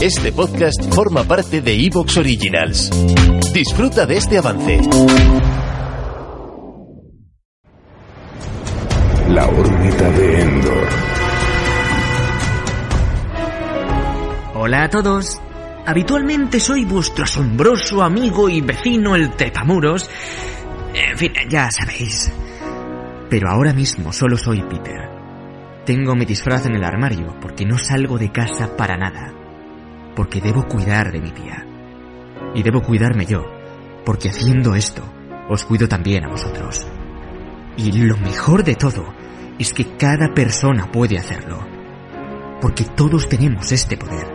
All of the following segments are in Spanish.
Este podcast forma parte de Evox Originals. Disfruta de este avance. La órbita de Endor. Hola a todos. Habitualmente soy vuestro asombroso amigo y vecino el Trepamuros. En fin, ya sabéis. Pero ahora mismo solo soy Peter. Tengo mi disfraz en el armario porque no salgo de casa para nada. Porque debo cuidar de mi tía. Y debo cuidarme yo, porque haciendo esto, os cuido también a vosotros. Y lo mejor de todo es que cada persona puede hacerlo. Porque todos tenemos este poder.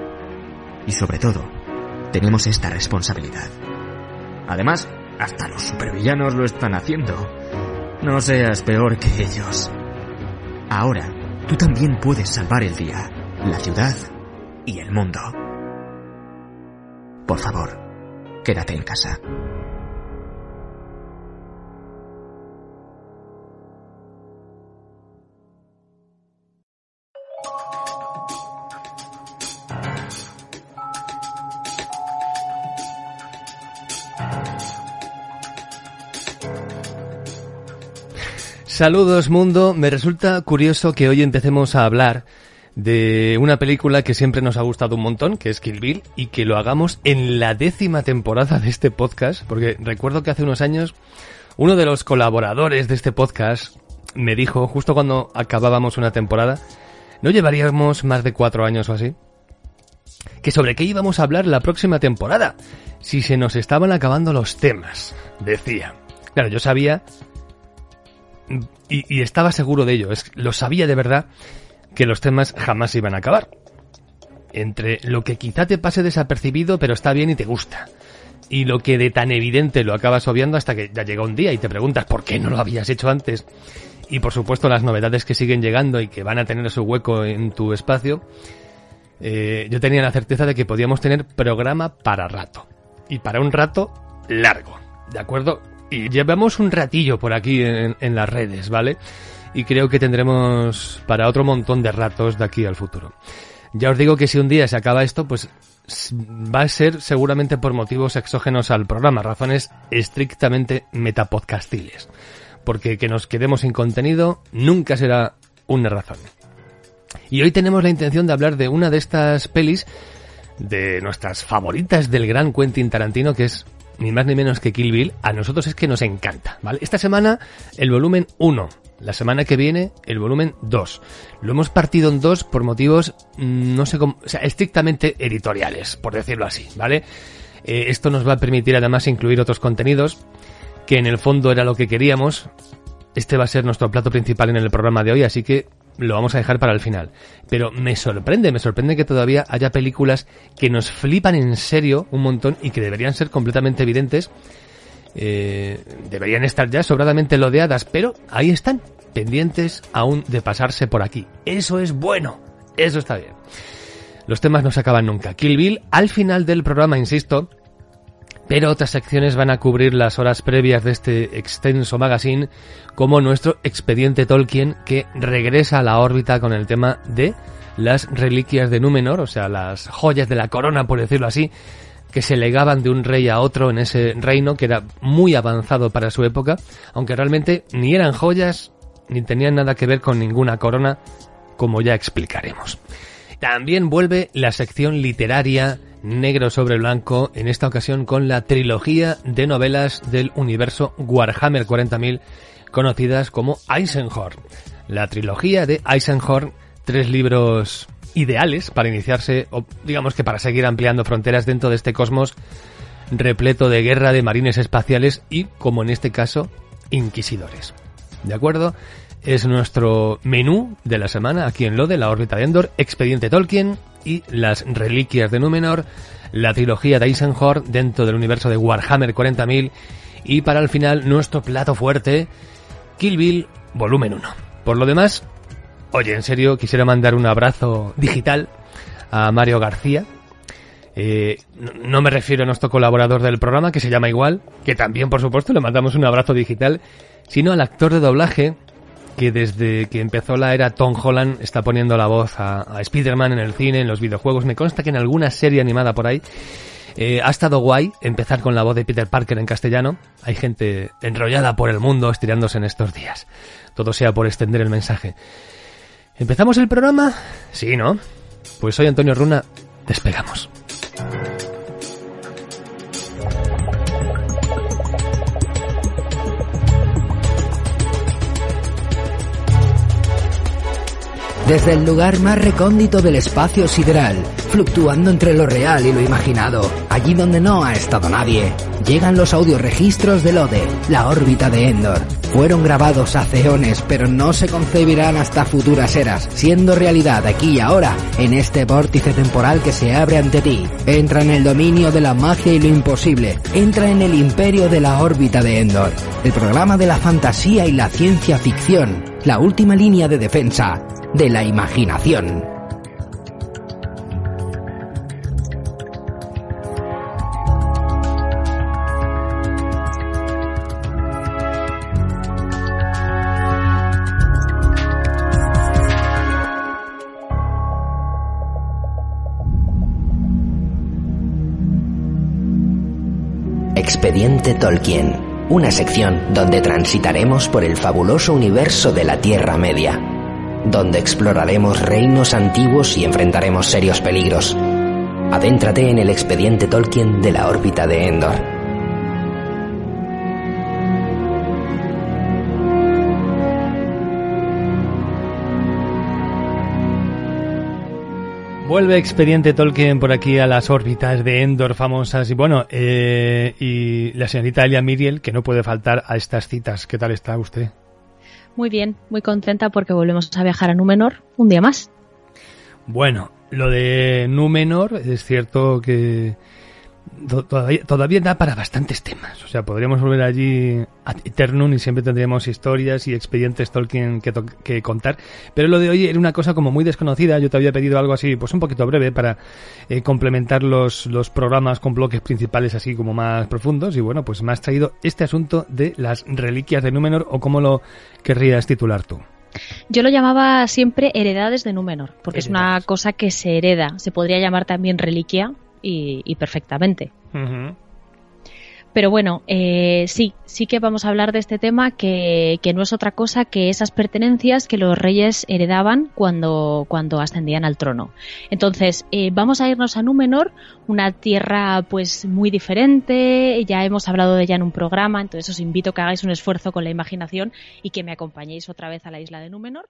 Y sobre todo, tenemos esta responsabilidad. Además, hasta los supervillanos lo están haciendo. No seas peor que ellos. Ahora, tú también puedes salvar el día, la ciudad y el mundo. Por favor, quédate en casa. Saludos mundo, me resulta curioso que hoy empecemos a hablar de una película que siempre nos ha gustado un montón, que es Kill Bill, y que lo hagamos en la décima temporada de este podcast, porque recuerdo que hace unos años uno de los colaboradores de este podcast me dijo, justo cuando acabábamos una temporada, no llevaríamos más de cuatro años o así, que sobre qué íbamos a hablar la próxima temporada, si se nos estaban acabando los temas, decía. Claro, yo sabía y, estaba seguro de ello, es, lo sabía de verdad que los temas jamás iban a acabar. Entre lo que quizá te pase desapercibido pero está bien y te gusta, y lo que de tan evidente lo acabas obviando hasta que ya llega un día y te preguntas por qué no lo habías hecho antes, y por supuesto las novedades que siguen llegando y que van a tener su hueco en tu espacio, eh, yo tenía la certeza de que podíamos tener programa para rato, y para un rato largo, ¿de acuerdo? Llevamos un ratillo por aquí en, en, las redes, ¿vale? Y creo que tendremos para otro montón de ratos de aquí al futuro. Ya os digo que si un día se acaba esto, pues va a ser seguramente por motivos exógenos al programa, razones estrictamente metapodcastiles. Porque que nos quedemos sin contenido nunca será una razón. Y hoy tenemos la intención de hablar de una de estas pelis, de nuestras favoritas del gran Quentin Tarantino, que es ni más ni menos que Kill Bill, a nosotros es que nos encanta, ¿vale? Esta semana el volumen 1, la semana que viene el volumen 2. Lo hemos partido en dos por motivos, no sé cómo, o sea, estrictamente editoriales, por decirlo así, ¿vale? Eh, esto nos va a permitir además incluir otros contenidos, que en el fondo era lo que queríamos. Este va a ser nuestro plato principal en el programa de hoy, así que lo vamos a dejar para el final. Pero me sorprende, me sorprende que todavía haya películas que nos flipan en serio un montón y que deberían ser completamente evidentes. Eh, deberían estar ya sobradamente lodeadas, pero ahí están, pendientes aún de pasarse por aquí. Eso es bueno, eso está bien. Los temas no se acaban nunca. Kill Bill, al final del programa, insisto, pero otras secciones van a cubrir las horas previas de este extenso magazine, como nuestro expediente Tolkien, que regresa a la órbita con el tema de las reliquias de Númenor, o sea, las joyas de la corona, por decirlo así, que se legaban de un rey a otro en ese reino, que era muy avanzado para su época, aunque realmente ni eran joyas, ni tenían nada que ver con ninguna corona, como ya explicaremos. También vuelve la sección literaria negro sobre blanco, en esta ocasión con la trilogía de novelas del universo Warhammer 40.000, conocidas como Eisenhorn. La trilogía de Eisenhorn, tres libros ideales para iniciarse, o digamos que para seguir ampliando fronteras dentro de este cosmos repleto de guerra de marines espaciales y, como en este caso, inquisidores. ¿De acuerdo? Es nuestro menú de la semana aquí en lo de la órbita de Endor, Expediente Tolkien, y las reliquias de Númenor, la trilogía de Eisenhorn dentro del universo de Warhammer 40.000 y para el final nuestro plato fuerte, Kill Bill volumen 1. Por lo demás, oye, en serio, quisiera mandar un abrazo digital a Mario García. Eh, no me refiero a nuestro colaborador del programa, que se llama igual, que también, por supuesto, le mandamos un abrazo digital, sino al actor de doblaje, que desde que empezó la era Tom Holland está poniendo la voz a, a Spider-Man en el cine, en los videojuegos. Me consta que en alguna serie animada por ahí. Eh, ha estado guay empezar con la voz de Peter Parker en castellano. Hay gente enrollada por el mundo estirándose en estos días. Todo sea por extender el mensaje. ¿Empezamos el programa? Sí, ¿no? Pues soy Antonio Runa. Despegamos. Desde el lugar más recóndito del espacio sideral, fluctuando entre lo real y lo imaginado, allí donde no ha estado nadie, llegan los audioregistros del Ode, la órbita de Endor. Fueron grabados hace eones, pero no se concebirán hasta futuras eras, siendo realidad aquí y ahora, en este vórtice temporal que se abre ante ti. Entra en el dominio de la magia y lo imposible, entra en el imperio de la órbita de Endor, el programa de la fantasía y la ciencia ficción, la última línea de defensa de la imaginación. Expediente Tolkien, una sección donde transitaremos por el fabuloso universo de la Tierra Media donde exploraremos reinos antiguos y enfrentaremos serios peligros. Adéntrate en el expediente Tolkien de la órbita de Endor. Vuelve Expediente Tolkien por aquí a las órbitas de Endor famosas y bueno, eh, y la señorita Elia Miriel, que no puede faltar a estas citas. ¿Qué tal está usted? Muy bien, muy contenta porque volvemos a viajar a Númenor un día más. Bueno, lo de Númenor es cierto que todavía, todavía da para bastantes temas. O sea, podríamos volver allí a Eternum y siempre tendríamos historias y expedientes Tolkien que, que, contar. Pero lo de hoy era una cosa como muy desconocida. Yo te había pedido algo así, pues un poquito breve para eh, complementar los, los programas con bloques principales así como más profundos. Y bueno, pues me has traído este asunto de las reliquias de Númenor o cómo lo querrías titular tú. Yo lo llamaba siempre heredades de Númenor, porque es una cosa que se hereda. Se podría llamar también reliquia, y, perfectamente. Pero bueno, eh, sí, sí que vamos a hablar de este tema que, que, no es otra cosa que esas pertenencias que los reyes heredaban cuando, cuando ascendían al trono. Entonces, eh, vamos a irnos a Númenor, una tierra pues muy diferente, ya hemos hablado de ella en un programa, entonces os invito a que hagáis un esfuerzo con la imaginación y que me acompañéis otra vez a la isla de Númenor.